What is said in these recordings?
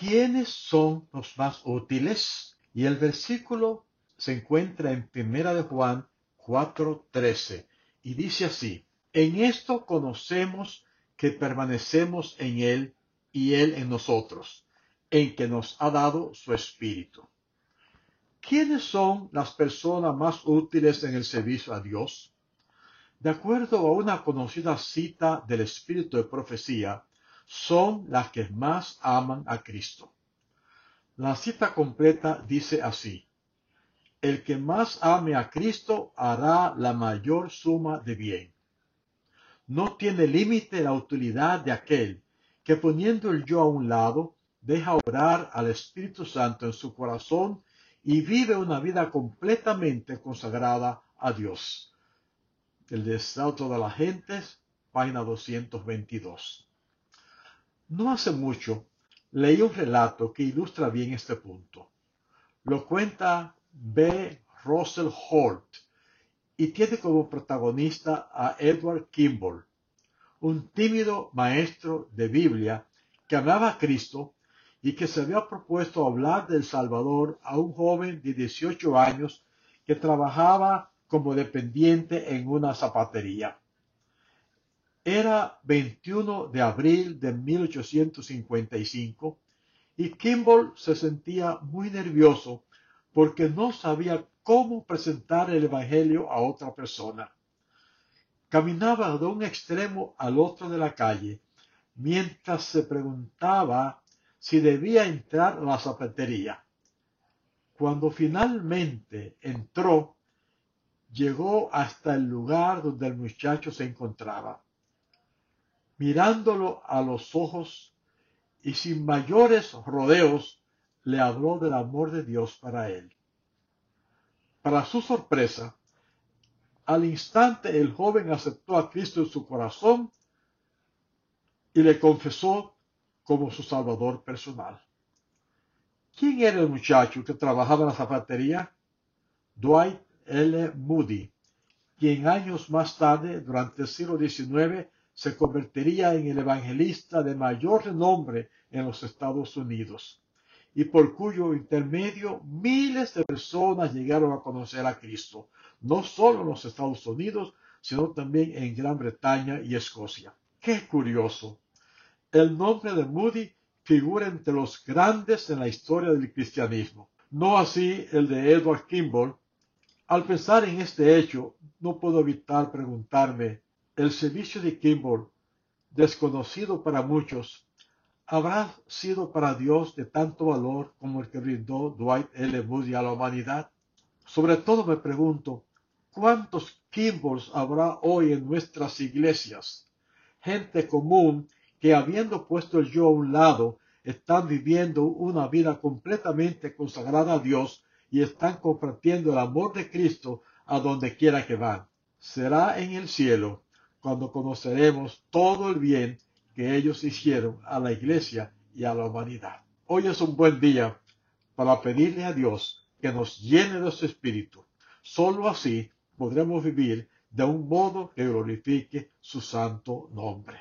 ¿Quiénes son los más útiles? Y el versículo se encuentra en Primera de Juan 4:13 y dice así: En esto conocemos que permanecemos en él y él en nosotros, en que nos ha dado su espíritu. ¿Quiénes son las personas más útiles en el servicio a Dios? De acuerdo a una conocida cita del espíritu de profecía, son las que más aman a Cristo. La cita completa dice así, el que más ame a Cristo hará la mayor suma de bien. No tiene límite la utilidad de aquel que poniendo el yo a un lado, deja orar al Espíritu Santo en su corazón y vive una vida completamente consagrada a Dios. El desato de las gentes, página 222. No hace mucho leí un relato que ilustra bien este punto. Lo cuenta B. Russell Holt y tiene como protagonista a Edward Kimball, un tímido maestro de Biblia que amaba a Cristo y que se había propuesto hablar del Salvador a un joven de 18 años que trabajaba como dependiente en una zapatería. Era 21 de abril de 1855 y Kimball se sentía muy nervioso porque no sabía cómo presentar el Evangelio a otra persona. Caminaba de un extremo al otro de la calle mientras se preguntaba si debía entrar a la zapatería. Cuando finalmente entró, llegó hasta el lugar donde el muchacho se encontraba mirándolo a los ojos y sin mayores rodeos le habló del amor de Dios para él. Para su sorpresa, al instante el joven aceptó a Cristo en su corazón y le confesó como su salvador personal. ¿Quién era el muchacho que trabajaba en la zapatería? Dwight L. Moody, quien años más tarde, durante el siglo XIX, se convertiría en el evangelista de mayor renombre en los Estados Unidos y por cuyo intermedio miles de personas llegaron a conocer a Cristo, no solo en los Estados Unidos, sino también en Gran Bretaña y Escocia. ¡Qué curioso! El nombre de Moody figura entre los grandes en la historia del cristianismo, no así el de Edward Kimball. Al pensar en este hecho, no puedo evitar preguntarme el servicio de Kimball, desconocido para muchos, habrá sido para Dios de tanto valor como el que brindó Dwight L. Moody a la humanidad. Sobre todo me pregunto, ¿cuántos Kimballs habrá hoy en nuestras iglesias? Gente común que habiendo puesto el yo a un lado, están viviendo una vida completamente consagrada a Dios y están compartiendo el amor de Cristo a donde quiera que van. Será en el cielo cuando conoceremos todo el bien que ellos hicieron a la iglesia y a la humanidad. Hoy es un buen día para pedirle a Dios que nos llene de su espíritu. Solo así podremos vivir de un modo que glorifique su santo nombre.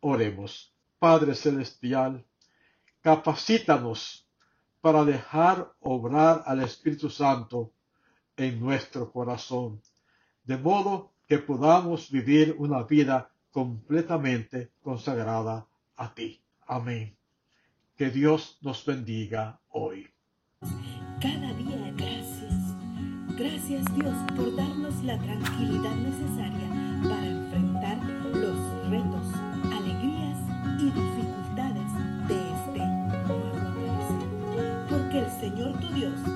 Oremos. Padre Celestial, capacítanos para dejar obrar al Espíritu Santo en nuestro corazón, de modo que podamos vivir una vida completamente consagrada a ti. Amén. Que Dios nos bendiga hoy. Cada día gracias. Gracias Dios por darnos la tranquilidad necesaria para enfrentar los retos, alegrías y dificultades de este nuevo amanecer. Porque el Señor tu Dios